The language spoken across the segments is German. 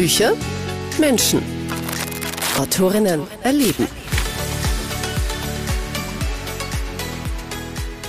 Bücher, Menschen. Autorinnen erleben.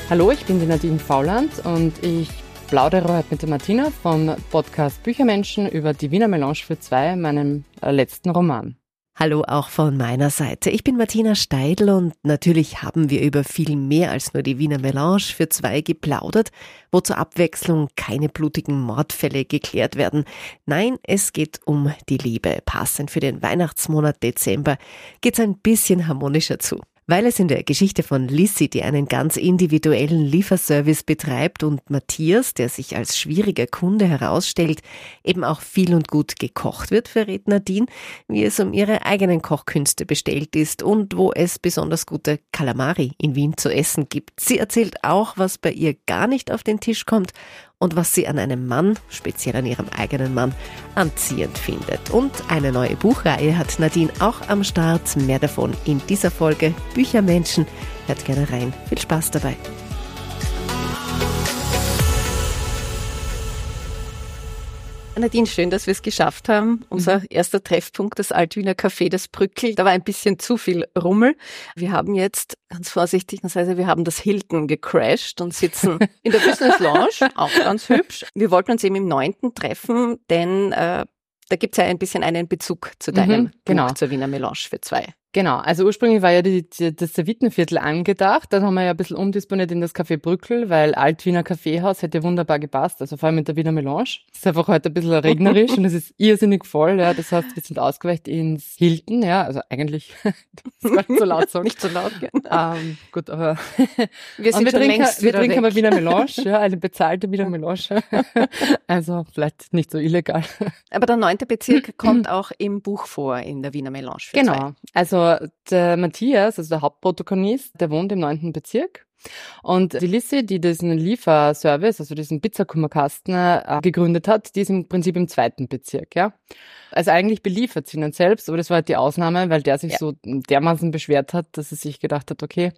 Hallo, ich bin die Nadine Fauland und ich plaudere heute mit der Martina vom Podcast Büchermenschen über die Wiener Melange für zwei, meinem äh, letzten Roman. Hallo auch von meiner Seite. Ich bin Martina Steidl und natürlich haben wir über viel mehr als nur die Wiener Melange für zwei geplaudert, wo zur Abwechslung keine blutigen Mordfälle geklärt werden. Nein, es geht um die Liebe. Passend für den Weihnachtsmonat Dezember geht's ein bisschen harmonischer zu. Weil es in der Geschichte von Lissy, die einen ganz individuellen Lieferservice betreibt, und Matthias, der sich als schwieriger Kunde herausstellt, eben auch viel und gut gekocht wird, verrät Nadine, wie es um ihre eigenen Kochkünste bestellt ist und wo es besonders gute Kalamari in Wien zu essen gibt. Sie erzählt auch, was bei ihr gar nicht auf den Tisch kommt und was sie an einem Mann, speziell an ihrem eigenen Mann, anziehend findet. Und eine neue Buchreihe hat Nadine auch am Start. Mehr davon in dieser Folge Büchermenschen. Hört gerne rein. Viel Spaß dabei. Nadine, schön, dass wir es geschafft haben. Unser mhm. erster Treffpunkt, das Altwiener Café, das Brückel. Da war ein bisschen zu viel Rummel. Wir haben jetzt, ganz vorsichtig, das heißt, wir haben das Hilton gecrashed und sitzen in der Business Lounge, auch ganz hübsch. Wir wollten uns eben im neunten treffen, denn äh, da gibt's ja ein bisschen einen Bezug zu deinem mhm, genau. Buch zur Wiener Melange für zwei. Genau, also ursprünglich war ja die, die, das Servitenviertel angedacht. Dann haben wir ja ein bisschen umdisponiert in das Café Brückel, weil Alt-Wiener Kaffeehaus hätte wunderbar gepasst. Also vor allem mit der Wiener Melange. Es ist einfach heute ein bisschen regnerisch und es ist irrsinnig voll. Ja, das heißt, wir sind ausgeweicht ins Hilton. Ja, also eigentlich das war nicht so laut sagen. nicht so laut. Genau. Ähm, gut, aber wir sind wir trinken, längst wir trinken aber Wiener Melange, ja, eine bezahlte Wiener Melange. also vielleicht nicht so illegal. Aber der neunte Bezirk kommt auch im Buch vor in der Wiener Melange. genau, zwei. also der Matthias, also der Hauptprotagonist, der wohnt im neunten Bezirk. Und die Lissy, die diesen Lieferservice, also diesen Pizzakummerkasten äh, gegründet hat, die ist im Prinzip im zweiten Bezirk, ja. Also eigentlich beliefert sie ihn selbst, aber das war halt die Ausnahme, weil der sich ja. so dermaßen beschwert hat, dass er sich gedacht hat, okay,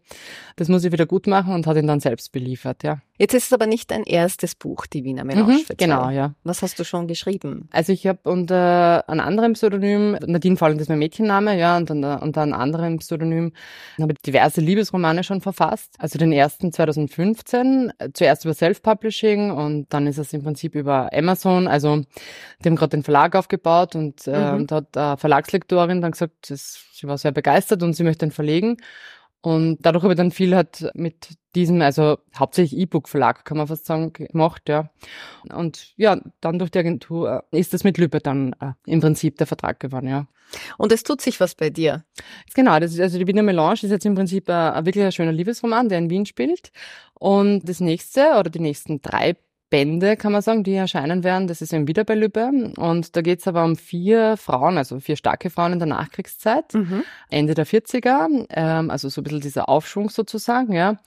das muss ich wieder gut machen und hat ihn dann selbst beliefert, ja. Jetzt ist es aber nicht dein erstes Buch, die Wiener Melange. Mhm, genau, ja. Was hast du schon geschrieben? Also ich habe unter einem anderen Pseudonym, Nadine Volland ist mein Mädchenname, ja, und unter, unter einem anderen Pseudonym habe ich diverse Liebesromane schon verfasst. Also den ersten 2015, zuerst über Self-Publishing und dann ist es im Prinzip über Amazon. Also die haben gerade den Verlag aufgebaut und, äh, mhm. und hat eine Verlagslektorin dann gesagt, das, sie war sehr begeistert und sie möchte ihn verlegen. Und dadurch habe ich dann viel halt mit diesem, also hauptsächlich E-Book-Verlag, kann man fast sagen, gemacht, ja. Und ja, dann durch die Agentur ist das mit Lübe dann äh, im Prinzip der Vertrag geworden, ja. Und es tut sich was bei dir. Genau, das ist, also die Wiener Melange ist jetzt im Prinzip ein, äh, ein wirklich ein schöner Liebesroman, der in Wien spielt. Und das nächste oder die nächsten drei Bände, kann man sagen, die erscheinen werden. Das ist eben wieder bei Lübbe. Und da geht es aber um vier Frauen, also vier starke Frauen in der Nachkriegszeit, mhm. Ende der 40er, ähm, also so ein bisschen dieser Aufschwung sozusagen, ja.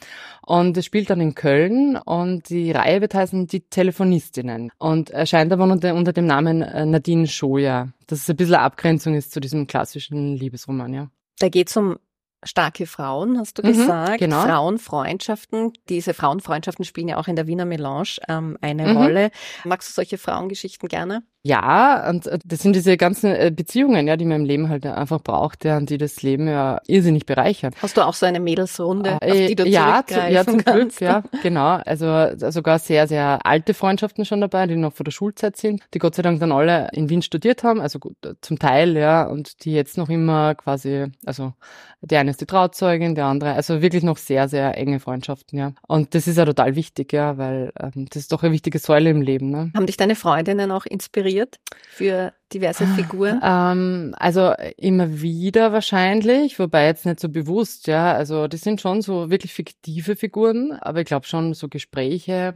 Und es spielt dann in Köln und die Reihe wird heißen Die Telefonistinnen und erscheint aber unter, unter dem Namen äh, Nadine Schoja. Das ist ein bisschen eine Abgrenzung ist zu diesem klassischen Liebesroman, ja. Da geht es um starke Frauen, hast du mhm, gesagt. Genau. Frauenfreundschaften. Diese Frauenfreundschaften spielen ja auch in der Wiener Melange ähm, eine mhm. Rolle. Magst du solche Frauengeschichten gerne? Ja, und äh, das sind diese ganzen äh, Beziehungen, ja, die man im Leben halt einfach braucht, ja, und die das Leben ja irrsinnig bereichern. Hast du auch so eine Mädelsrunde, äh, auf die du ja, zu, ja, zum kannst? Glück, ja, genau. Also sogar sehr, sehr alte Freundschaften schon dabei, die noch vor der Schulzeit sind, die Gott sei Dank dann alle in Wien studiert haben, also gut, zum Teil, ja, und die jetzt noch immer quasi, also der eine ist die Trauzeugin, der andere, also wirklich noch sehr, sehr enge Freundschaften, ja. Und das ist ja total wichtig, ja, weil ähm, das ist doch eine wichtige Säule im Leben. Ne? Haben dich deine Freundinnen auch inspiriert? Inspiriert für diverse Figuren? Ähm, also immer wieder wahrscheinlich, wobei jetzt nicht so bewusst, ja. Also das sind schon so wirklich fiktive Figuren, aber ich glaube schon so Gespräche.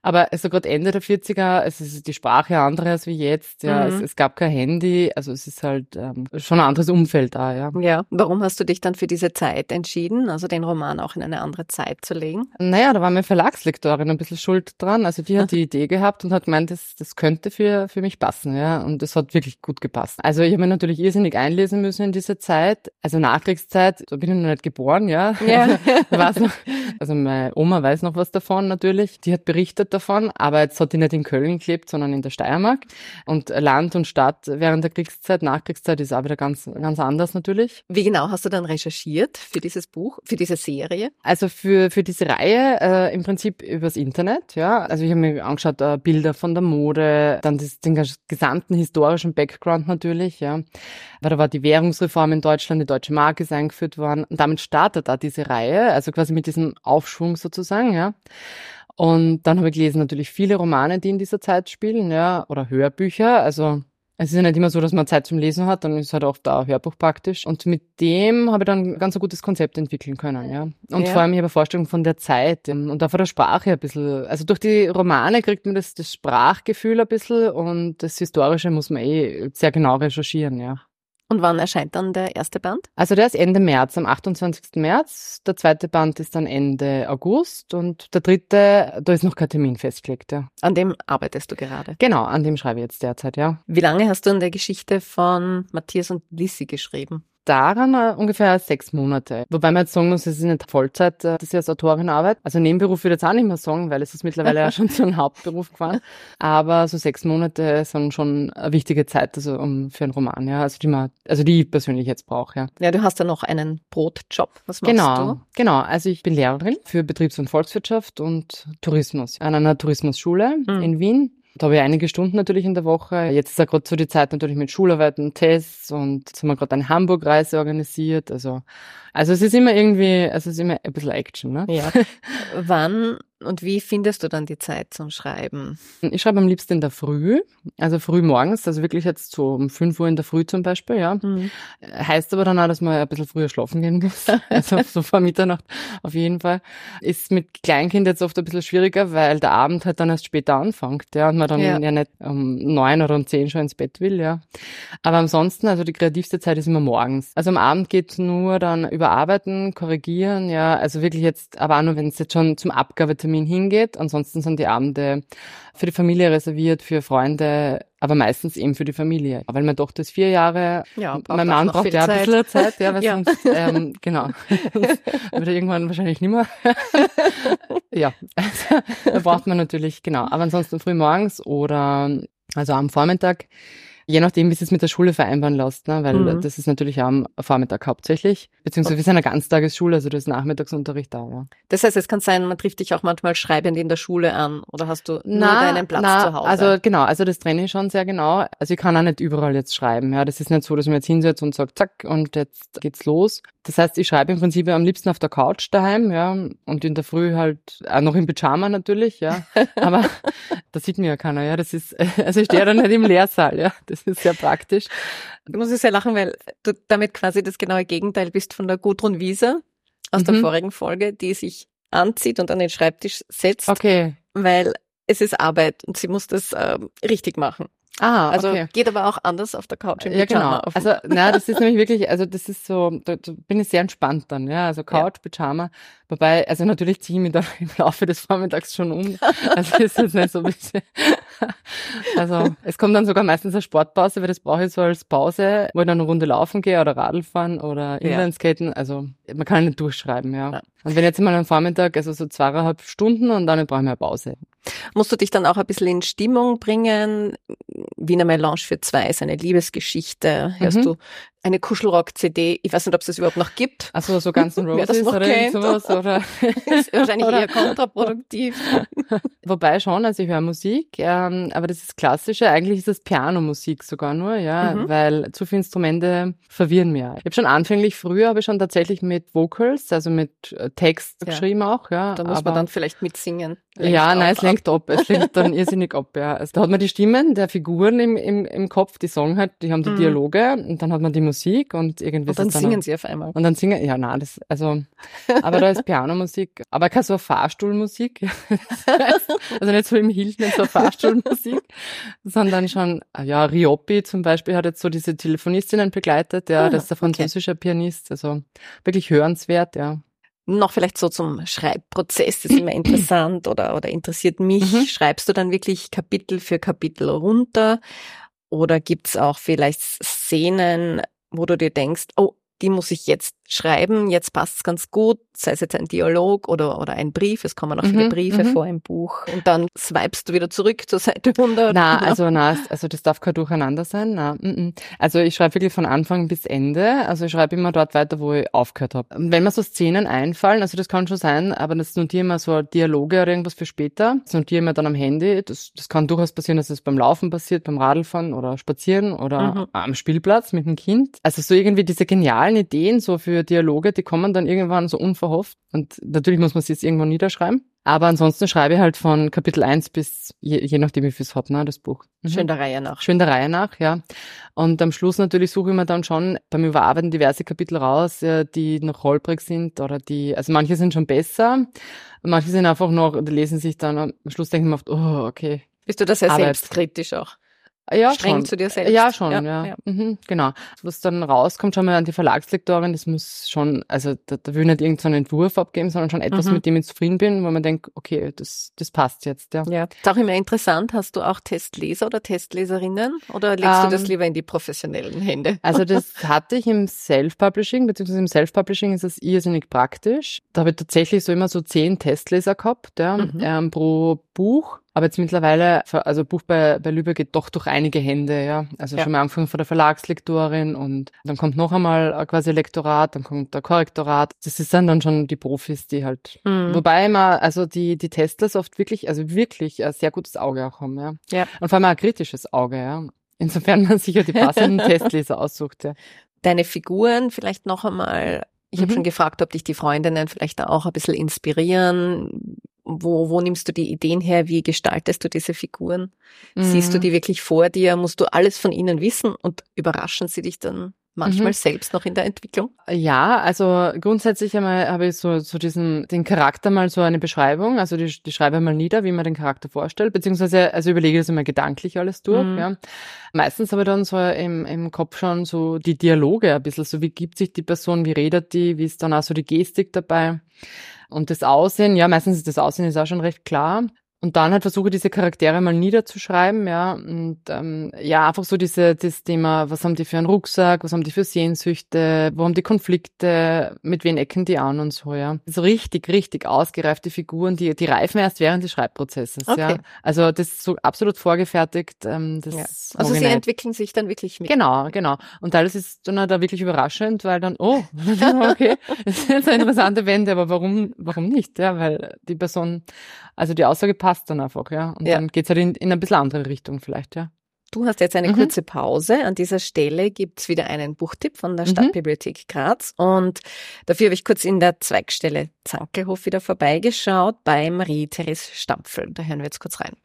Aber also gerade Ende der 40er, es ist die Sprache andere als wie jetzt, ja. Mhm. Es, es, gab kein Handy, also es ist halt ähm, schon ein anderes Umfeld da, ja. Ja, warum hast du dich dann für diese Zeit entschieden, also den Roman auch in eine andere Zeit zu legen? Naja, da war meine Verlagslektorin ein bisschen schuld dran. Also die hat die Idee gehabt und hat gemeint, das, das könnte für, für mich passen, ja. Und das hat hat wirklich gut gepasst. Also ich habe mich natürlich irrsinnig einlesen müssen in dieser Zeit. Also Nachkriegszeit, da bin ich noch nicht geboren, ja. ja. Also, also meine Oma weiß noch was davon natürlich. Die hat berichtet davon, aber jetzt hat die nicht in Köln gelebt, sondern in der Steiermark. Und Land und Stadt während der Kriegszeit, Nachkriegszeit ist auch wieder ganz, ganz anders natürlich. Wie genau hast du dann recherchiert für dieses Buch, für diese Serie? Also für, für diese Reihe äh, im Prinzip übers Internet, ja. Also ich habe mir angeschaut, äh, Bilder von der Mode, dann das, den gesamten historischen Background natürlich, ja. Weil da war die Währungsreform in Deutschland, die deutsche Mark ist eingeführt worden und damit startet da diese Reihe, also quasi mit diesem Aufschwung sozusagen, ja. Und dann habe ich gelesen natürlich viele Romane, die in dieser Zeit spielen, ja, oder Hörbücher. Also es ist ja nicht immer so, dass man Zeit zum Lesen hat, dann ist halt auch da Hörbuch praktisch. Und mit dem habe ich dann ganz ein gutes Konzept entwickeln können, ja. Und ja. vor allem ich habe eine Vorstellung von der Zeit und auch von der Sprache ein bisschen. Also durch die Romane kriegt man das, das Sprachgefühl ein bisschen und das Historische muss man eh sehr genau recherchieren, ja. Und wann erscheint dann der erste Band? Also der ist Ende März, am 28. März. Der zweite Band ist dann Ende August und der dritte, da ist noch kein Termin festgelegt, ja. An dem arbeitest du gerade? Genau, an dem schreibe ich jetzt derzeit, ja. Wie lange hast du an der Geschichte von Matthias und Lissy geschrieben? Daran äh, ungefähr sechs Monate. Wobei man jetzt sagen muss, es ist nicht Vollzeit, äh, dass ich als Autorin arbeite. Also Nebenberuf würde ich jetzt auch nicht mehr sagen, weil es ist mittlerweile ja schon zu einem Hauptberuf geworden. Aber so sechs Monate sind schon eine wichtige Zeit also um für einen Roman, ja. Also die man, also die ich persönlich jetzt brauche, ja. Ja, du hast ja noch einen Brotjob. Was machst genau, du? Genau, also ich bin Lehrerin für Betriebs- und Volkswirtschaft und Tourismus an einer Tourismusschule mhm. in Wien. Da habe ich einige Stunden natürlich in der Woche. Jetzt ist ja gerade so die Zeit natürlich mit Schularbeiten, Tests und jetzt haben wir gerade eine Hamburg-Reise organisiert. Also, also es ist immer irgendwie, also es ist immer ein bisschen Action, ne? Ja. Wann und wie findest du dann die Zeit zum Schreiben? Ich schreibe am liebsten in der Früh, also früh morgens, also wirklich jetzt so um 5 Uhr in der Früh zum Beispiel, ja. Mhm. Heißt aber dann auch, dass man ein bisschen früher schlafen gehen muss. also so vor Mitternacht auf jeden Fall. Ist mit Kleinkind jetzt oft ein bisschen schwieriger, weil der Abend halt dann erst später anfängt, ja, und man dann ja, ja nicht um neun oder um zehn schon ins Bett will, ja. Aber ansonsten, also die kreativste Zeit ist immer morgens. Also am Abend geht nur dann überarbeiten, korrigieren, ja, also wirklich jetzt, aber auch nur, wenn es jetzt schon zum Abgabetermin Termin hingeht. Ansonsten sind die Abende für die Familie reserviert, für Freunde, aber meistens eben für die Familie. Weil meine Tochter ist vier Jahre, ja, mein Mann braucht ja ein bisschen Zeit, ja, weil ja. sonst, ähm, genau, wird er irgendwann wahrscheinlich nicht mehr. ja, also, da braucht man natürlich, genau. Aber ansonsten früh morgens oder also am Vormittag Je nachdem, wie es mit der Schule vereinbaren lässt, ne? weil mhm. das ist natürlich am Vormittag hauptsächlich. Beziehungsweise wir sind eine Ganztagesschule, also das ist Nachmittagsunterricht da. Ja. Das heißt, es kann sein, man trifft dich auch manchmal schreibend in der Schule an oder hast du na, nur deinen Platz na, zu Hause? Also genau, also das trenne ich schon sehr genau. Also ich kann auch nicht überall jetzt schreiben. Ja, Das ist nicht so, dass man jetzt hinsetzt und sagt, zack, und jetzt geht's los. Das heißt, ich schreibe im Prinzip am liebsten auf der Couch daheim, ja, und in der Früh halt auch noch im Pyjama natürlich, ja. Aber das sieht mir ja keiner, ja. Das ist, also ich stehe da nicht im Lehrsaal, ja. Das ist sehr praktisch. Du musst es ja lachen, weil du damit quasi das genaue Gegenteil bist von der Gudrun Wieser aus mhm. der vorigen Folge, die sich anzieht und an den Schreibtisch setzt. Okay. Weil es ist Arbeit und sie muss das ähm, richtig machen. Ah, also okay. geht aber auch anders auf der Couch im Ja, genau. Also, na, das ist nämlich wirklich, also das ist so, da, da bin ich sehr entspannt dann, ja. Also Couch, ja. Pyjama. Wobei, also natürlich ziehe ich mich da im Laufe des Vormittags schon um. Also ist jetzt nicht so ein bisschen. Also es kommt dann sogar meistens eine Sportpause, weil das brauche ich so als Pause, wo ich dann eine Runde laufen gehe oder Radl fahren oder Inlineskaten. Also man kann nicht durchschreiben, ja. ja. Und wenn jetzt mal am Vormittag, also so zweieinhalb Stunden und dann brauche ich eine Pause. Musst du dich dann auch ein bisschen in Stimmung bringen? Wiener Melange für zwei ist eine Liebesgeschichte. Hörst mhm. du eine Kuschelrock-CD. Ich weiß nicht, ob es das überhaupt noch gibt. Also so ganz Roses oder kennt. sowas oder ist wahrscheinlich oder eher kontraproduktiv. Wobei schon, also ich höre Musik, ähm, aber das ist klassische. Eigentlich ist das Pianomusik sogar nur, ja, mhm. weil zu viele Instrumente verwirren mir. Ich habe schon anfänglich früher habe ich schon tatsächlich mit Vocals, also mit äh, Text ja. geschrieben auch, ja. Da muss aber, man dann vielleicht mitsingen. Ja, nein, es lenkt ab. Es lenkt dann irrsinnig ab, ja. Also da hat man die Stimmen der Figuren im, im, im Kopf, die sagen halt, die haben die mhm. Dialoge und dann hat man die Musik und irgendwie. Und dann, dann singen sie auf einmal. Und dann singen, ja, nein, das, also, aber da ist Pianomusik, aber keine so Fahrstuhlmusik. also nicht so im Hilt, nicht so Fahrstuhlmusik, sondern schon, ja, Rioppi zum Beispiel hat jetzt so diese Telefonistinnen begleitet, ja, ah, das ist der französische okay. Pianist, also wirklich hörenswert, ja. Noch vielleicht so zum Schreibprozess, das ist immer interessant oder, oder interessiert mich. Mhm. Schreibst du dann wirklich Kapitel für Kapitel runter? Oder gibt's auch vielleicht Szenen, wo du dir denkst, oh, die muss ich jetzt schreiben, jetzt passt's ganz gut, sei es jetzt ein Dialog oder, oder ein Brief, es kommen auch viele mhm, Briefe mhm. vor im Buch und dann swipest du wieder zurück zur Seite 100. Na, also na, also das darf kein Durcheinander sein. Na, m -m. Also ich schreibe wirklich von Anfang bis Ende, also ich schreibe immer dort weiter, wo ich aufgehört habe. Wenn mir so Szenen einfallen, also das kann schon sein, aber das notiere ich immer so Dialoge oder irgendwas für später, das notiere ich mir dann am Handy, das, das kann durchaus passieren, dass es beim Laufen passiert, beim Radlfahren oder Spazieren oder mhm. am Spielplatz mit dem Kind. Also so irgendwie diese genialen Ideen so für Dialoge, die kommen dann irgendwann so unverhofft. Und natürlich muss man sie jetzt irgendwo niederschreiben. Aber ansonsten schreibe ich halt von Kapitel 1 bis, je, je nachdem, wie viel es hat, ne, das Buch. Mhm. Schön der Reihe nach. Schön der Reihe nach, ja. Und am Schluss natürlich suche ich mir dann schon beim Überarbeiten diverse Kapitel raus, die noch holprig sind oder die, also manche sind schon besser, manche sind einfach noch, die lesen sich dann am Schluss denken wir oft, oh, okay. Bist du da sehr Arbeit. selbstkritisch auch? Ja, streng schon. zu dir selbst. Ja, schon, ja. ja. ja. Mhm, genau. Was dann rauskommt, schon mal an die Verlagslektorin, das muss schon, also da, da will ich nicht irgendeinen Entwurf abgeben, sondern schon etwas, mhm. mit dem ich zufrieden bin, wo man denkt, okay, das, das passt jetzt, ja. Ja. Ist auch immer interessant, hast du auch Testleser oder Testleserinnen oder legst ähm, du das ähm, lieber in die professionellen Hände? Also das hatte ich im Self-Publishing, beziehungsweise im Self-Publishing ist das irrsinnig praktisch. Da habe ich tatsächlich so immer so zehn Testleser gehabt, ja, mhm. ähm, pro Buch. Aber jetzt mittlerweile, also Buch bei, bei Lübe geht doch durch einige Hände, ja. Also ja. schon mal angefangen von der Verlagslektorin und dann kommt noch einmal quasi Lektorat, dann kommt der Korrektorat. Das ist dann, dann schon die Profis, die halt, mhm. wobei immer, also die, die Testlers oft wirklich, also wirklich ein sehr gutes Auge auch haben, ja. ja. Und vor allem ein kritisches Auge, ja. Insofern man sicher die passenden Testleser aussucht, ja. Deine Figuren vielleicht noch einmal ich mhm. habe schon gefragt, ob dich die Freundinnen vielleicht da auch ein bisschen inspirieren. Wo, wo nimmst du die Ideen her? Wie gestaltest du diese Figuren? Mhm. Siehst du mhm. die wirklich vor dir? Musst du alles von ihnen wissen und überraschen sie dich dann manchmal mhm. selbst noch in der Entwicklung? Ja, also grundsätzlich einmal habe ich so, so diesen, den Charakter mal so eine Beschreibung, also die, die schreibe ich mal nieder, wie man den Charakter vorstellt, beziehungsweise, also überlege das immer gedanklich alles durch, mhm. ja. Meistens habe ich dann so im, im Kopf schon so die Dialoge ein bisschen, so wie gibt sich die Person, wie redet die, wie ist dann auch so die Gestik dabei. Und das Aussehen, ja, meistens ist das Aussehen ist auch schon recht klar. Und dann halt versuche diese Charaktere mal niederzuschreiben, ja. Und ähm, ja, einfach so diese, das Thema, was haben die für einen Rucksack, was haben die für Sehnsüchte, wo haben die Konflikte, mit wen ecken die an und so, ja. So richtig, richtig ausgereifte Figuren, die, die reifen erst während des Schreibprozesses, okay. ja. Also das ist so absolut vorgefertigt. Ähm, das ja. Also sie entwickeln sich dann wirklich mit. Genau, genau. Und teilweise ist dann auch wirklich überraschend, weil dann, oh, okay, das ist eine interessante Wende, aber warum, warum nicht? Ja, weil die Person, also die Aussage passt passt dann einfach, ja. Und ja. dann geht's halt in, in ein bisschen andere Richtung vielleicht, ja. Du hast jetzt eine mhm. kurze Pause. An dieser Stelle gibt's wieder einen Buchtipp von der mhm. Stadtbibliothek Graz. Und dafür habe ich kurz in der Zweigstelle Zankelhof wieder vorbeigeschaut bei Marie-Therese Stampfel. Da hören wir jetzt kurz rein.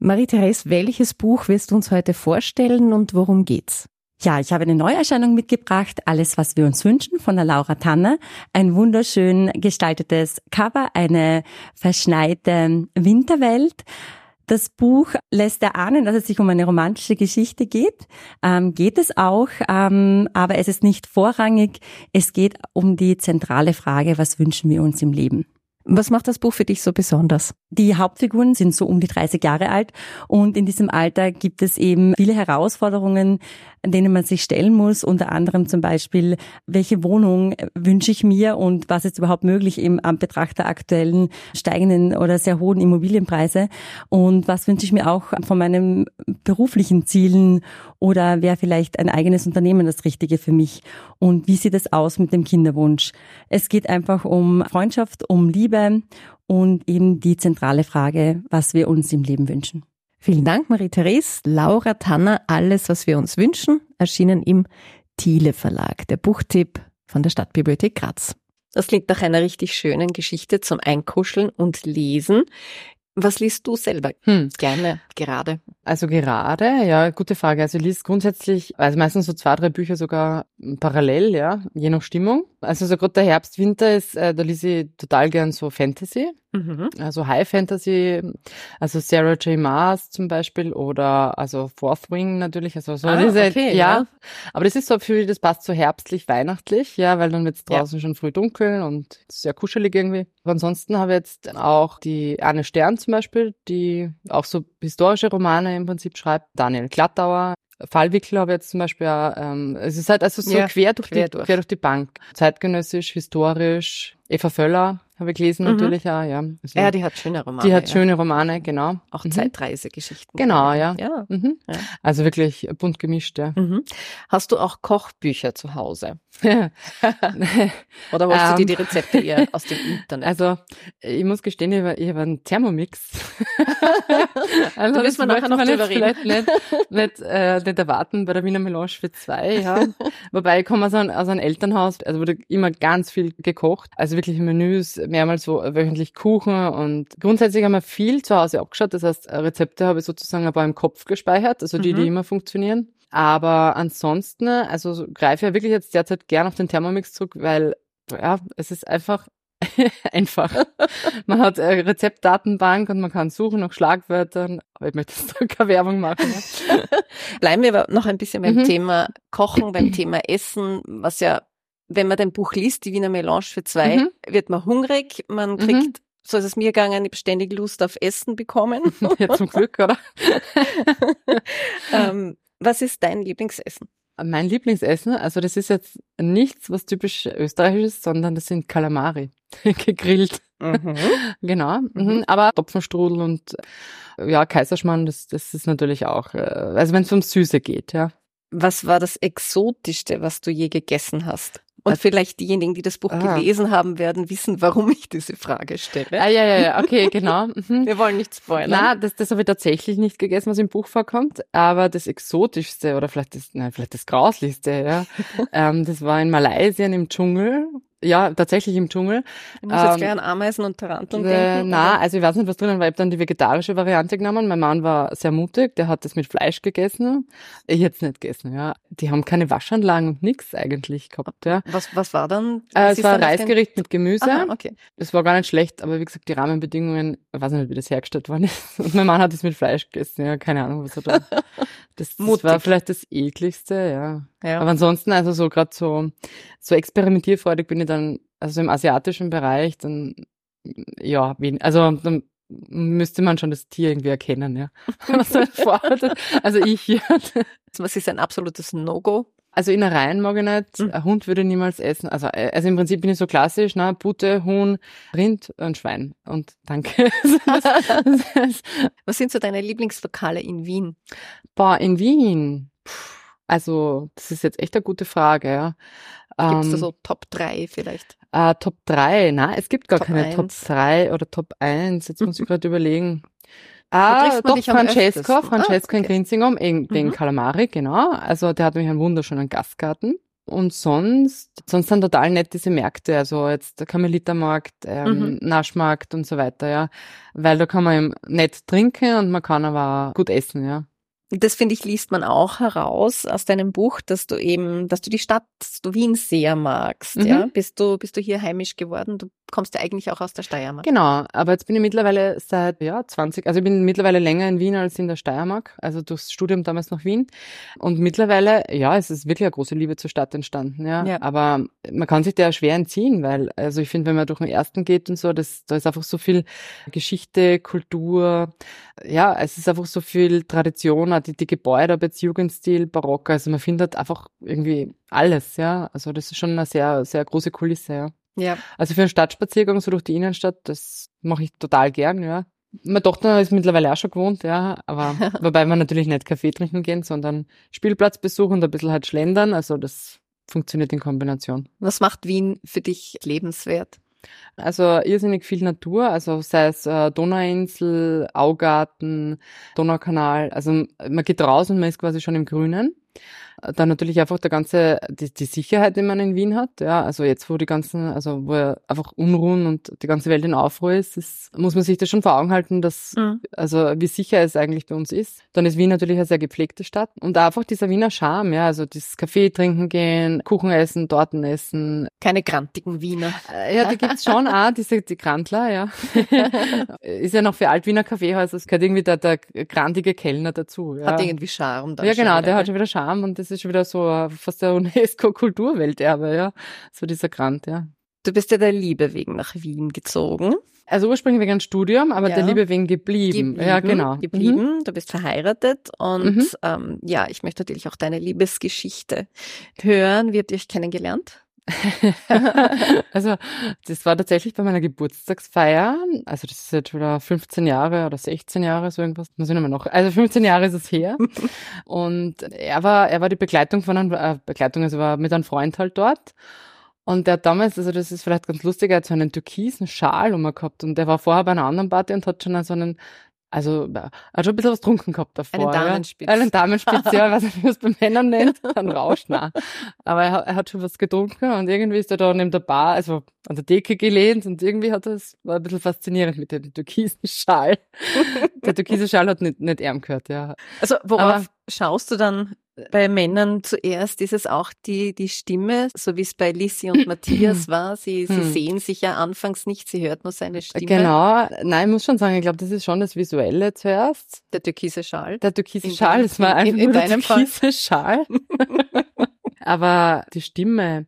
Marie-Therese, welches Buch wirst du uns heute vorstellen und worum geht's? Ja, ich habe eine Neuerscheinung mitgebracht, Alles, was wir uns wünschen, von der Laura Tanner. Ein wunderschön gestaltetes Cover, eine verschneite Winterwelt. Das Buch lässt erahnen, dass es sich um eine romantische Geschichte geht. Ähm, geht es auch, ähm, aber es ist nicht vorrangig. Es geht um die zentrale Frage, was wünschen wir uns im Leben? Was macht das Buch für dich so besonders? Die Hauptfiguren sind so um die 30 Jahre alt und in diesem Alter gibt es eben viele Herausforderungen, denen man sich stellen muss. Unter anderem zum Beispiel, welche Wohnung wünsche ich mir und was ist überhaupt möglich im Anbetracht der aktuellen steigenden oder sehr hohen Immobilienpreise und was wünsche ich mir auch von meinen beruflichen Zielen oder wäre vielleicht ein eigenes Unternehmen das Richtige für mich und wie sieht es aus mit dem Kinderwunsch? Es geht einfach um Freundschaft, um Liebe, Liebe und eben die zentrale Frage, was wir uns im Leben wünschen. Vielen Dank, Marie-Therese. Laura Tanner, alles, was wir uns wünschen, erschienen im Thiele Verlag. Der Buchtipp von der Stadtbibliothek Graz. Das klingt nach einer richtig schönen Geschichte zum Einkuscheln und Lesen. Was liest du selber hm. gerne, gerade? Also gerade, ja, gute Frage. Also ich liest grundsätzlich, also meistens so zwei, drei Bücher sogar parallel, ja, je nach Stimmung. Also so gerade der Herbst, Winter ist, äh, da lese ich total gern so Fantasy. Mhm. Also High Fantasy, also Sarah J. Maas zum Beispiel oder also Fourth Wing natürlich, also so ah, diese, okay, ja. ja. Aber das ist so für das passt so herbstlich, weihnachtlich, ja, weil dann wird es draußen ja. schon früh dunkel und sehr kuschelig irgendwie. Aber ansonsten habe ich jetzt auch die Anne Stern zum Beispiel, die auch so historische Romane im Prinzip schreibt, Daniel Glattauer, Fallwickler habe ich jetzt zum Beispiel auch, ähm, es ist halt also so ja, quer, durch quer, die, durch. quer durch die Bank. Zeitgenössisch, historisch, Eva Völler habe ich gelesen mhm. natürlich auch, ja. Also, ja, die hat schöne Romane. Die hat ja. schöne Romane, genau. Auch mhm. Zeitreisegeschichten. Genau, ja. Ja. Mhm. ja. Also wirklich bunt gemischt, ja. Mhm. Hast du auch Kochbücher zu Hause? Oder holst du dir die ähm. Rezepte eher aus dem Internet? Also, ich muss gestehen, ich habe, ich habe einen Thermomix. also, da müssen wir nachher noch drüber reden. Nicht, nicht, äh, nicht erwarten bei der Wiener Melange für zwei, ja. Wobei ich komme aus einem, aus einem Elternhaus, also wurde immer ganz viel gekocht. Also wirklich Menüs, mehrmals so wöchentlich Kuchen und grundsätzlich haben wir viel zu Hause abgeschaut. Das heißt, Rezepte habe ich sozusagen paar im Kopf gespeichert, also die, mhm. die immer funktionieren. Aber ansonsten, also greife ich ja wirklich jetzt derzeit gern auf den Thermomix zurück, weil ja, es ist einfach einfach. Man hat eine Rezeptdatenbank und man kann suchen nach Schlagwörtern, aber ich möchte jetzt keine Werbung machen. Ja. Bleiben wir aber noch ein bisschen beim mhm. Thema Kochen, beim Thema Essen, was ja wenn man dein Buch liest, die Wiener Melange für zwei, mhm. wird man hungrig, man mhm. kriegt, mhm. so ist es mir gegangen, ich habe ständig Lust auf Essen bekommen. Ja, zum Glück, oder? ähm, was ist dein Lieblingsessen? Mein Lieblingsessen, also das ist jetzt nichts, was typisch österreichisch ist, sondern das sind Kalamari, gegrillt. Mhm. genau. Mhm. mhm. Aber Topfenstrudel und ja, Kaiserschmarrn, das, das ist natürlich auch, äh, also wenn es um Süße geht, ja. Was war das Exotischste, was du je gegessen hast? Und vielleicht diejenigen, die das Buch ah. gelesen haben, werden wissen, warum ich diese Frage stelle. Ah, ja, ja, ja, okay, genau. Mhm. Wir wollen nicht spoilern. Na, das, das habe ich tatsächlich nicht gegessen, was im Buch vorkommt. Aber das Exotischste oder vielleicht das, nein, vielleicht das Grauslichste, ja, ähm, das war in Malaysia im Dschungel ja, tatsächlich im Dschungel. Du musst ähm, jetzt gleich an Ameisen und Taranteln äh, denken. Na, oder? also ich weiß nicht, was drinnen war. Ich habe dann die vegetarische Variante genommen. Mein Mann war sehr mutig, der hat das mit Fleisch gegessen. Ich hätte es nicht gegessen, ja. Die haben keine Waschanlagen und nichts eigentlich gehabt, ja. Was, was war dann? Äh, es war ein Reisgericht mit Gemüse. Aha, okay. Es war gar nicht schlecht, aber wie gesagt, die Rahmenbedingungen, ich weiß nicht, wie das hergestellt worden ist. Und mein Mann hat es mit Fleisch gegessen, ja. Keine Ahnung, was er da... Das, das war vielleicht das ekligste, ja. Ja. Aber ansonsten, also so gerade so, so experimentierfreudig bin ich dann, also im asiatischen Bereich, dann, ja, also dann müsste man schon das Tier irgendwie erkennen, ja. also ich hier. Was ist ein absolutes No-Go? Also Innereien mag ich nicht. Mhm. Ein Hund würde ich niemals essen. Also, äh, also im Prinzip bin ich so klassisch, ne? Pute, Huhn, Rind und Schwein. Und danke. Was sind so deine Lieblingslokale in Wien? Boah, in Wien. Also, das ist jetzt echt eine gute Frage, ja. Gibt es da ähm, so Top 3 vielleicht? Äh, Top 3, na, es gibt gar Top keine 1. Top 3 oder Top 1. Jetzt muss ich gerade überlegen. Ah, doch, Francesco, Francesco ah, okay. in Grinzingum, den mhm. Calamari, genau. Also der hat nämlich einen wunderschönen Gastgarten. Und sonst, sonst sind total nett diese Märkte, also jetzt der Karmelitermarkt, ähm, mhm. Naschmarkt und so weiter, ja. Weil da kann man eben nett trinken und man kann aber gut essen, ja. Das finde ich, liest man auch heraus aus deinem Buch, dass du eben, dass du die Stadt, du Wien sehr magst, mhm. ja. Bist du, bist du hier heimisch geworden? Du kommst ja eigentlich auch aus der Steiermark. Genau, aber jetzt bin ich mittlerweile seit, ja, 20, also ich bin mittlerweile länger in Wien als in der Steiermark, also durchs Studium damals noch Wien. Und mittlerweile, ja, es ist wirklich eine große Liebe zur Stadt entstanden, ja. ja. Aber man kann sich der schwer entziehen, weil, also ich finde, wenn man durch den ersten geht und so, das, da ist einfach so viel Geschichte, Kultur, ja, es ist einfach so viel Tradition, die, die Gebäude, ob jetzt Jugendstil, Barock, also man findet einfach irgendwie alles, ja. Also das ist schon eine sehr, sehr große Kulisse, ja. Ja. Also für einen Stadtspaziergang so durch die Innenstadt, das mache ich total gern, ja. Meine Tochter ist mittlerweile auch schon gewohnt, ja, aber wobei wir natürlich nicht Kaffee trinken gehen, sondern Spielplatz besuchen und ein bisschen halt schlendern, also das funktioniert in Kombination. Was macht Wien für dich lebenswert? Also irrsinnig viel Natur, also sei es äh, Donauinsel, Augarten, Donaukanal. Also man geht raus und man ist quasi schon im Grünen. Dann natürlich einfach der ganze, die, die Sicherheit, die man in Wien hat. Ja, also jetzt, wo die ganzen, also wo ja einfach Unruhen und die ganze Welt in Aufruhr ist, ist muss man sich das schon vor Augen halten, dass, mhm. also wie sicher es eigentlich bei uns ist. Dann ist Wien natürlich eine sehr gepflegte Stadt. Und einfach dieser Wiener Charme, ja, also dieses Kaffee trinken gehen, Kuchen essen, Torten essen. Keine grantigen Wiener. Äh, ja, die gibt's schon auch, diese, die Grantler, ja. ist ja noch für Altwiener Kaffeehäuser, es gehört irgendwie der, der grantige Kellner dazu. Ja. Hat irgendwie Charme. Dann ja, genau, der hat schon wieder Charme und das das ist schon wieder so fast der UNESCO-Kulturwelterbe, ja. So dieser Grant, ja. Du bist ja der Liebe wegen nach Wien gezogen. Also ursprünglich wegen ein Studium, aber ja. der Liebe wegen geblieben. geblieben. Ja, genau. Geblieben. Mhm. Du bist verheiratet und mhm. ähm, ja, ich möchte natürlich auch deine Liebesgeschichte hören. Wie habt ihr euch kennengelernt? also das war tatsächlich bei meiner Geburtstagsfeier. Also das ist jetzt wieder 15 Jahre oder 16 Jahre, so irgendwas. Muss ich nochmal noch. Also 15 Jahre ist es her. Und er war, er war die Begleitung von einem, äh, Begleitung, also war mit einem Freund halt dort. Und der hat damals, also das ist vielleicht ganz lustig, er hat so einen türkisen Schal um gehabt und der war vorher bei einer anderen Party und hat schon so einen also er hat schon ein bisschen was trunken gehabt davor. Einen Damenspitz. Ja. Einen Damenspitz, ja, weiß nicht, wie man es bei Männern nennt. Ein Rausch, nein. Aber er, er, hat schon was getrunken und irgendwie ist er da neben der Bar, also an der Decke gelehnt und irgendwie hat das, war ein bisschen faszinierend mit dem türkisen Schal. der türkise Schal hat nicht, nicht ärm gehört, ja. Also worauf Aber, schaust du dann bei Männern zuerst ist es auch die, die Stimme, so wie es bei Lissi und Matthias war. Sie, sie hm. sehen sich ja anfangs nicht, sie hört nur seine Stimme. Genau, nein, ich muss schon sagen, ich glaube, das ist schon das Visuelle zuerst. Der türkise Schal. Der türkise Schal, das war einfach in, in nur der türkise Fall. Schal. Aber die Stimme,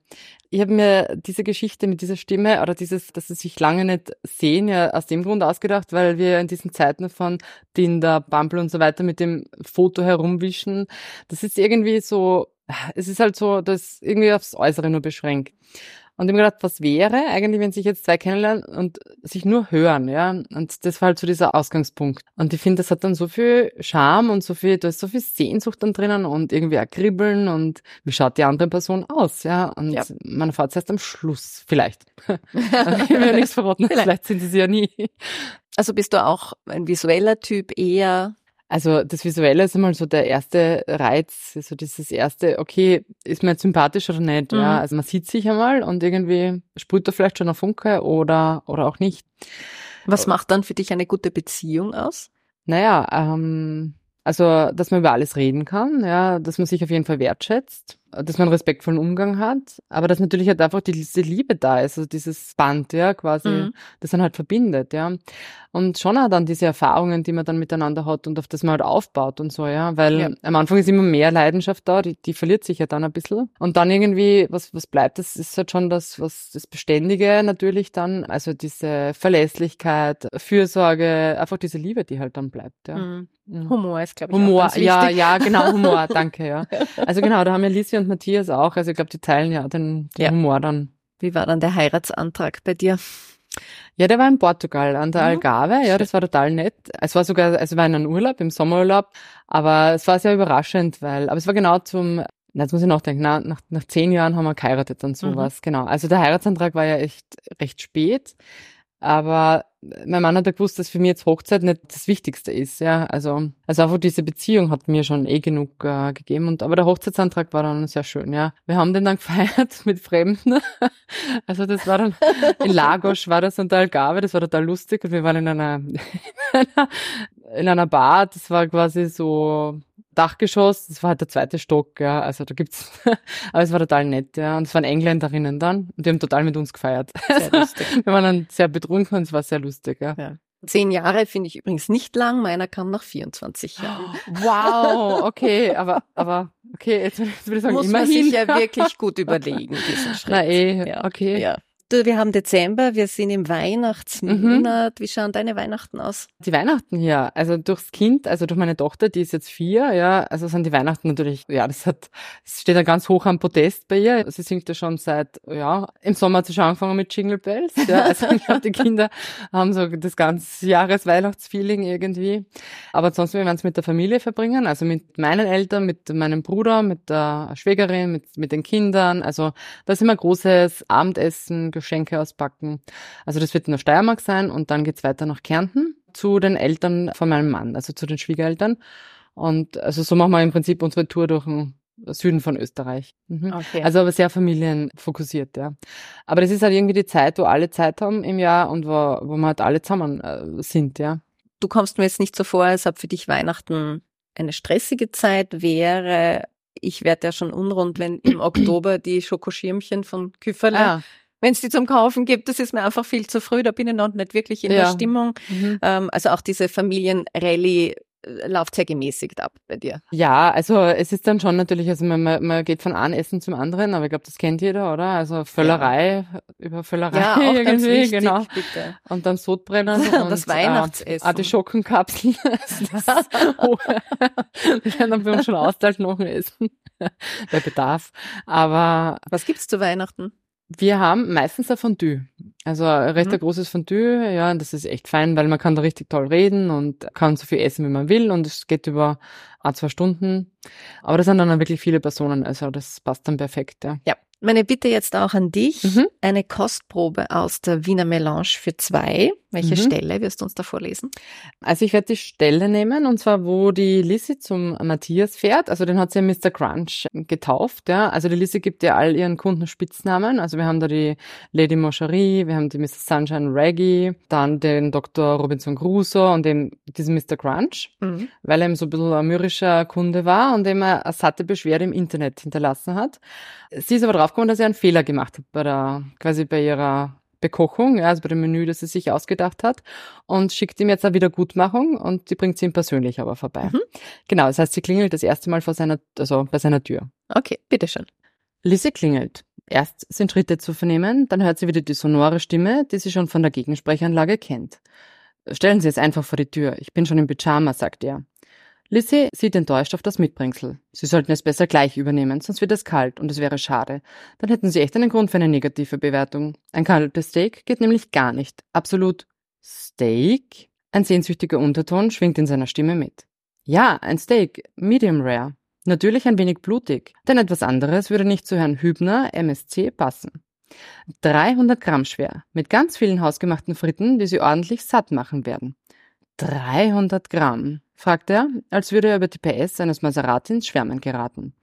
ich habe mir diese Geschichte mit dieser Stimme oder dieses, dass sie sich lange nicht sehen, ja aus dem Grund ausgedacht, weil wir in diesen Zeiten von Tinder, Bumble und so weiter mit dem Foto herumwischen. Das ist irgendwie so, es ist halt so, das irgendwie aufs Äußere nur beschränkt. Und ich habe gedacht, was wäre eigentlich, wenn sich jetzt zwei kennenlernen und sich nur hören, ja? Und das war halt so dieser Ausgangspunkt. Und ich finde, das hat dann so viel Charme und so viel, da ist so viel Sehnsucht dann drinnen und irgendwie ein Kribbeln und wie schaut die andere Person aus, ja? Und ja. man erfahrt es erst am Schluss, vielleicht. ich will ja nichts verraten, vielleicht. vielleicht sind sie es ja nie. Also bist du auch ein visueller Typ eher also das Visuelle ist immer so der erste Reiz, so dieses erste, okay, ist mir jetzt sympathisch oder nicht? Mhm. Ja, also man sieht sich einmal und irgendwie sprüht da vielleicht schon ein Funke oder oder auch nicht. Was macht dann für dich eine gute Beziehung aus? Naja, ähm, also dass man über alles reden kann, ja, dass man sich auf jeden Fall wertschätzt dass man einen respektvollen Umgang hat, aber dass natürlich halt einfach diese Liebe da ist, also dieses Band, ja, quasi, mhm. das dann halt verbindet, ja. Und schon auch dann diese Erfahrungen, die man dann miteinander hat und auf das man halt aufbaut und so, ja, weil ja. am Anfang ist immer mehr Leidenschaft da, die, die verliert sich ja dann ein bisschen. Und dann irgendwie, was, was bleibt, das ist halt schon das, was, das Beständige natürlich dann, also diese Verlässlichkeit, Fürsorge, einfach diese Liebe, die halt dann bleibt, ja. Mhm. mhm. Humor ist, glaube ich, Humor, ja, ja, genau, Humor, danke, ja. Also genau, da haben ja Lisi und Matthias auch. Also ich glaube, die teilen ja den, den ja. Humor dann. Wie war dann der Heiratsantrag bei dir? Ja, der war in Portugal an der Algarve. Ja, das war total nett. Es war sogar, also war in einem Urlaub, im Sommerurlaub. Aber es war sehr überraschend, weil, aber es war genau zum, jetzt muss ich nachdenken, na, nach, nach zehn Jahren haben wir geheiratet und sowas. Mhm. Genau. Also der Heiratsantrag war ja echt recht spät. Aber mein Mann hat ja gewusst, dass für mich jetzt Hochzeit nicht das Wichtigste ist, ja. Also, also einfach diese Beziehung hat mir schon eh genug äh, gegeben. Und aber der Hochzeitsantrag war dann sehr schön, ja. Wir haben den dann gefeiert mit Fremden. Also das war dann in Lagos war das und der Algarve, das war total lustig. Und wir waren in einer, in einer, in einer Bar, das war quasi so Dachgeschoss, das war halt der zweite Stock, ja, also da gibt's, aber es war total nett, ja, und es waren Engländerinnen dann und die haben total mit uns gefeiert. Sehr lustig. Wir waren dann sehr betrunken und es war sehr lustig, ja. ja. Zehn Jahre finde ich übrigens nicht lang, meiner kam nach 24 Jahren. Wow, okay, aber, aber, okay, jetzt, jetzt würde ich sagen, Muss immerhin. man sich ja wirklich gut überlegen, diesen Schritt. Na eh, ja, okay. Ja. Du, wir haben Dezember, wir sind im Weihnachtsmonat. Mhm. Wie schauen deine Weihnachten aus? Die Weihnachten hier, also durchs Kind, also durch meine Tochter, die ist jetzt vier, ja, also sind die Weihnachten natürlich, ja, das hat, das steht da ganz hoch am Podest bei ihr. Sie singt ja schon seit, ja, im Sommer hat sie schon angefangen mit Jingle Bells, ja, also ich glaube, die Kinder haben so das ganze Jahresweihnachtsfeeling irgendwie. Aber sonst, wir werden es mit der Familie verbringen, also mit meinen Eltern, mit meinem Bruder, mit der Schwägerin, mit, mit den Kindern, also da ist immer großes Abendessen, Geschenke auspacken. Also das wird in der Steiermark sein und dann geht's weiter nach Kärnten zu den Eltern von meinem Mann, also zu den Schwiegereltern. Und also so machen wir im Prinzip unsere Tour durch den Süden von Österreich. Mhm. Okay. Also aber sehr familienfokussiert, ja. Aber das ist halt irgendwie die Zeit, wo alle Zeit haben im Jahr und wo, wo wir halt alle zusammen äh, sind, ja. du kommst mir jetzt nicht so vor, als ob für dich Weihnachten eine stressige Zeit wäre. Ich werde ja schon unrund, wenn im Oktober die Schokoschirmchen von Küfferle, Ah, wenn es die zum Kaufen gibt, das ist mir einfach viel zu früh, da bin ich noch nicht wirklich in der Ja. Stimmung. mhm. Ähm, also auch diese Familienrallye äh, läuft sehr gemäßigt ab bei dir. Ja, also es ist dann schon natürlich, also man, man man geht von einem Essen zum anderen, aber ich glaube, das kennt jeder, oder? Also Völlerei über Völlerei Ja, auch ganz irgendwie, wichtig, genau. bitte. Und dann Sodbrennen und Das Weihnachtsessen. Äh, Artischockenkapseln. Das, das, oh, die werden dann bei uns schon austeilt noch ein Essen. Bei Bedarf. Aber Was gibt's zu Weihnachten? Wir haben meistens ein Fondue. Also ein recht Mhm. ein großes Fondue, ja, und das ist echt fein, weil man kann da richtig toll reden und kann so viel essen, wie man will und es geht über ein, zwei Stunden. Aber das sind dann wirklich viele Personen, also das passt dann perfekt, ja. Ja, meine Bitte jetzt auch an dich. Mhm. Eine Kostprobe aus der Wiener Melange für zwei. Welche Mhm. Stelle wirst du uns da vorlesen? Also ich werde die Stelle nehmen, und zwar wo die Lissy zum Matthias fährt. Also den hat sie ja Mr. Crunch getauft, ja. Also die Lissy gibt ja all ihren Kunden Spitznamen. Also wir haben da die Lady Moscherie, wir haben die Mr. Sunshine Reggie, dann den Dr. Robinson Crusoe und eben diesen Mr. Crunch, Mhm. weil er eben so ein bisschen ein mürrischer Kunde war und dem er eine satte Beschwerde im Internet hinterlassen hat. Sie ist aber draufgekommen, dass er einen Fehler gemacht hat bei der, quasi bei ihrer Bekochung, ja, also bei dem Menü, das sie sich ausgedacht hat und schickt ihm jetzt eine Wiedergutmachung und die bringt sie ihm persönlich aber vorbei. Mhm. Genau, das heißt, sie klingelt das erste Mal vor seiner, also bei seiner Tür. Okay, bitteschön. Lisse klingelt. Erst sind Schritte zu vernehmen, dann hört sie wieder die sonore Stimme, die sie schon von der Gegensprechanlage kennt. Stellen Sie es einfach vor die Tür. Ich bin schon im Pyjama, sagt er. Lissy sieht enttäuscht auf das Mitbringsel. Sie sollten es besser gleich übernehmen, sonst wird es kalt und es wäre schade. Dann hätten Sie echt einen Grund für eine negative Bewertung. Ein kaltes Steak geht nämlich gar nicht. Absolut. Steak? Ein sehnsüchtiger Unterton schwingt in seiner Stimme mit. Ja, ein Steak. Medium rare. Natürlich ein wenig blutig, denn etwas anderes würde nicht zu Herrn Hübner, MSC, passen. 300 Gramm schwer, mit ganz vielen hausgemachten Fritten, die Sie ordentlich satt machen werden. 300 Gramm, fragt er, als würde er über die PS eines Maserati ins Schwärmen geraten.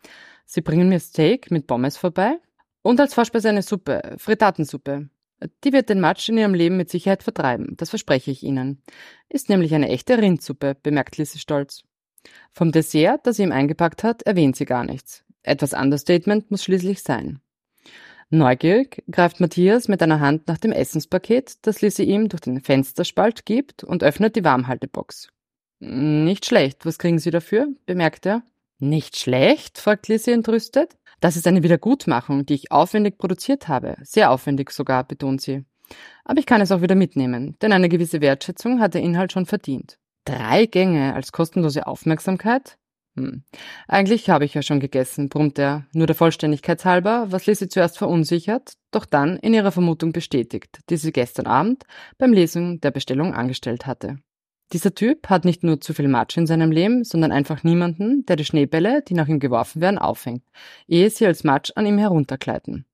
Sie bringen mir Steak mit Pommes vorbei und als Vorspeise eine Suppe, Frittatensuppe. Die wird den Matsch in ihrem Leben mit Sicherheit vertreiben, das verspreche ich Ihnen. Ist nämlich eine echte Rindsuppe, bemerkt Lissy stolz. Vom Dessert, das sie ihm eingepackt hat, erwähnt sie gar nichts. Etwas Understatement muss schließlich sein. Neugierig greift Matthias mit einer Hand nach dem Essenspaket, das Lissy ihm durch den Fensterspalt gibt und öffnet die Warmhaltebox. Nicht schlecht, was kriegen Sie dafür? bemerkt er. Nicht schlecht? fragt Lissy entrüstet. Das ist eine Wiedergutmachung, die ich aufwendig produziert habe. Sehr aufwendig sogar, betont sie. Aber ich kann es auch wieder mitnehmen, denn eine gewisse Wertschätzung hat der Inhalt schon verdient. Drei Gänge als kostenlose Aufmerksamkeit? Hm. Eigentlich habe ich ja schon gegessen, brummt er, nur der Vollständigkeit halber, was Lissy zuerst verunsichert, doch dann in ihrer Vermutung bestätigt, die sie gestern Abend beim Lesen der Bestellung angestellt hatte. Dieser Typ hat nicht nur zu viel Matsch in seinem Leben, sondern einfach niemanden, der die Schneebälle, die nach ihm geworfen werden, auffängt, ehe sie als Matsch an ihm heruntergleiten.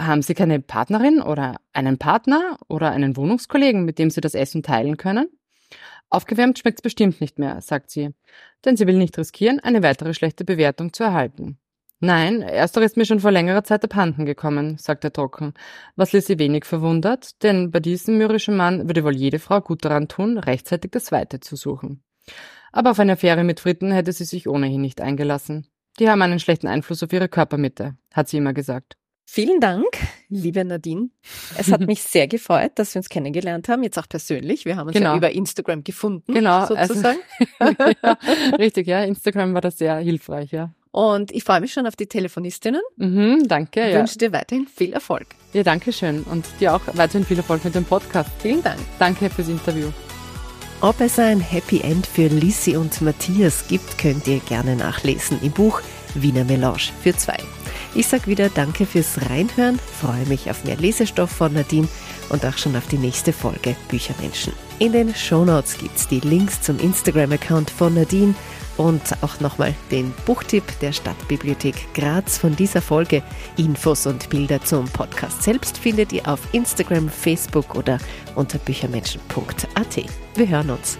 Haben Sie keine Partnerin oder einen Partner oder einen Wohnungskollegen, mit dem Sie das Essen teilen können? Aufgewärmt schmeckt's bestimmt nicht mehr, sagt sie, denn sie will nicht riskieren, eine weitere schlechte Bewertung zu erhalten. Nein, erster ist mir schon vor längerer Zeit abhanden gekommen, sagt er trocken, was Lissy wenig verwundert, denn bei diesem mürrischen Mann würde wohl jede Frau gut daran tun, rechtzeitig das Weite zu suchen. Aber auf eine Affäre mit Fritten hätte sie sich ohnehin nicht eingelassen. Die haben einen schlechten Einfluss auf ihre Körpermitte, hat sie immer gesagt. Vielen Dank, liebe Nadine. Es hat mich sehr gefreut, dass wir uns kennengelernt haben, jetzt auch persönlich. Wir haben uns Genau. ja über Instagram gefunden, Genau, also- sozusagen. ja, richtig, ja, Instagram war das sehr hilfreich, ja. Und ich freue mich schon auf die Telefonistinnen. Mhm, danke, Ich ja. wünsche dir weiterhin viel Erfolg. Ja, danke schön. Und dir auch weiterhin viel Erfolg mit dem Podcast. Vielen Dank. Danke fürs Interview. Ob es ein Happy End für Lissy und Matthias gibt, könnt ihr gerne nachlesen im Buch Wiener Melange für zwei. Ich sag wieder Danke fürs Reinhören, freue mich auf mehr Lesestoff von Nadine und auch schon auf die nächste Folge Büchermenschen. In den Shownotes gibt's die Links zum Instagram-Account von Nadine und auch nochmal den Buchtipp der Stadtbibliothek Graz von dieser Folge. Infos und Bilder zum Podcast selbst findet ihr auf Instagram, Facebook oder unter büchermenschen.at. Wir hören uns.